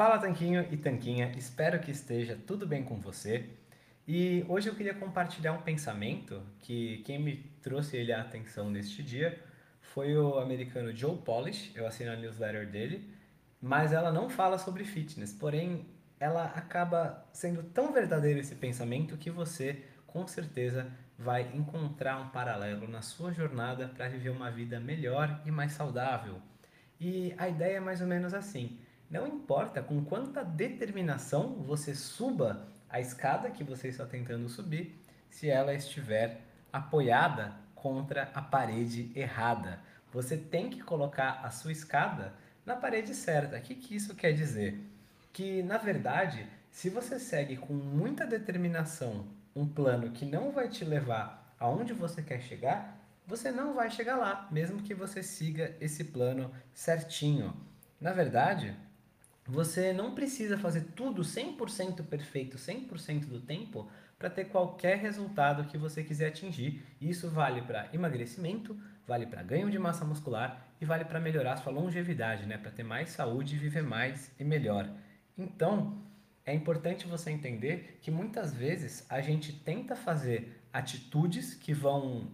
Fala Tanquinho e Tanquinha, espero que esteja tudo bem com você. E hoje eu queria compartilhar um pensamento que quem me trouxe ele à atenção neste dia foi o americano Joe Polish, eu assinei a newsletter dele, mas ela não fala sobre fitness, porém ela acaba sendo tão verdadeiro esse pensamento que você com certeza vai encontrar um paralelo na sua jornada para viver uma vida melhor e mais saudável. E a ideia é mais ou menos assim: não importa com quanta determinação você suba a escada que você está tentando subir, se ela estiver apoiada contra a parede errada. Você tem que colocar a sua escada na parede certa. O que, que isso quer dizer? Que, na verdade, se você segue com muita determinação um plano que não vai te levar aonde você quer chegar, você não vai chegar lá, mesmo que você siga esse plano certinho. Na verdade, você não precisa fazer tudo 100% perfeito 100% do tempo para ter qualquer resultado que você quiser atingir. Isso vale para emagrecimento, vale para ganho de massa muscular e vale para melhorar sua longevidade, né? para ter mais saúde viver mais e melhor. Então, é importante você entender que muitas vezes a gente tenta fazer atitudes que vão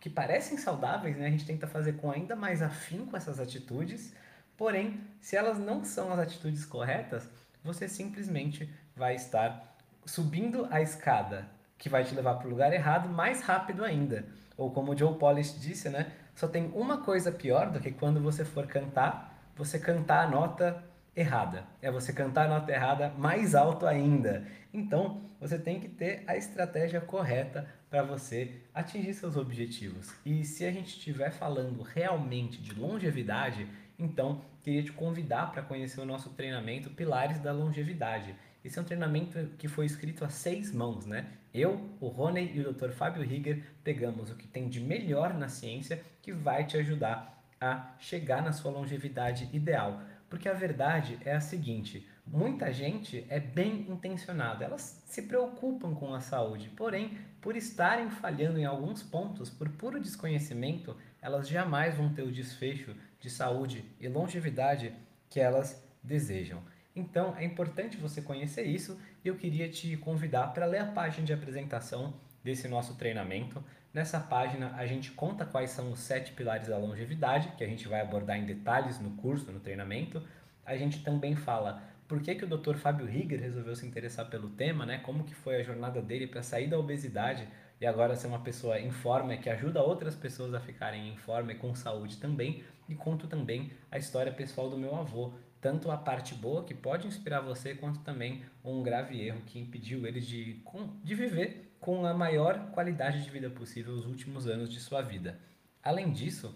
que parecem saudáveis, né? A gente tenta fazer com ainda mais afinco essas atitudes, Porém, se elas não são as atitudes corretas, você simplesmente vai estar subindo a escada que vai te levar para o lugar errado mais rápido ainda. Ou como o Joe Polish disse, né? Só tem uma coisa pior do que quando você for cantar, você cantar a nota errada. É você cantar a nota errada mais alto ainda. Então, você tem que ter a estratégia correta para você atingir seus objetivos. E se a gente estiver falando realmente de longevidade, então, queria te convidar para conhecer o nosso treinamento Pilares da Longevidade. Esse é um treinamento que foi escrito a seis mãos, né? Eu, o Rony e o Dr. Fábio Rieger pegamos o que tem de melhor na ciência que vai te ajudar a chegar na sua longevidade ideal. Porque a verdade é a seguinte: muita gente é bem intencionada, elas se preocupam com a saúde, porém, por estarem falhando em alguns pontos, por puro desconhecimento, elas jamais vão ter o desfecho de saúde e longevidade que elas desejam. Então é importante você conhecer isso e eu queria te convidar para ler a página de apresentação desse nosso treinamento. Nessa página a gente conta quais são os sete pilares da longevidade, que a gente vai abordar em detalhes no curso, no treinamento. A gente também fala por que, que o Dr. Fábio Rieger resolveu se interessar pelo tema, né? como que foi a jornada dele para sair da obesidade e agora ser uma pessoa em forma que ajuda outras pessoas a ficarem em forma e com saúde também. E conto também a história pessoal do meu avô, tanto a parte boa que pode inspirar você, quanto também um grave erro que impediu ele de, de viver com a maior qualidade de vida possível os últimos anos de sua vida. Além disso,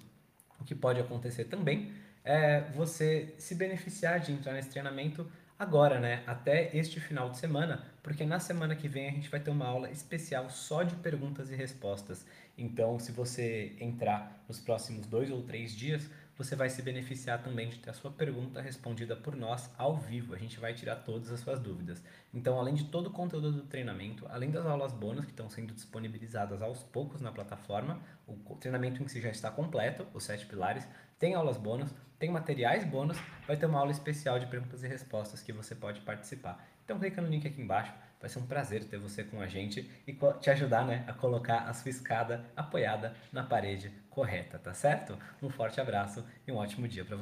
o que pode acontecer também é você se beneficiar de entrar nesse treinamento agora, né? Até este final de semana, porque na semana que vem a gente vai ter uma aula especial só de perguntas e respostas. Então, se você entrar nos próximos dois ou três dias, você vai se beneficiar também de ter a sua pergunta respondida por nós ao vivo. A gente vai tirar todas as suas dúvidas. Então, além de todo o conteúdo do treinamento, além das aulas bônus que estão sendo disponibilizadas aos poucos na plataforma, o treinamento em si já está completo, os sete pilares, tem aulas bônus, tem materiais bônus, vai ter uma aula especial de perguntas e respostas que você pode participar. Então clica no link aqui embaixo, vai ser um prazer ter você com a gente e te ajudar né, a colocar a sua escada apoiada na parede correta, tá certo? Um forte abraço e um ótimo dia para você.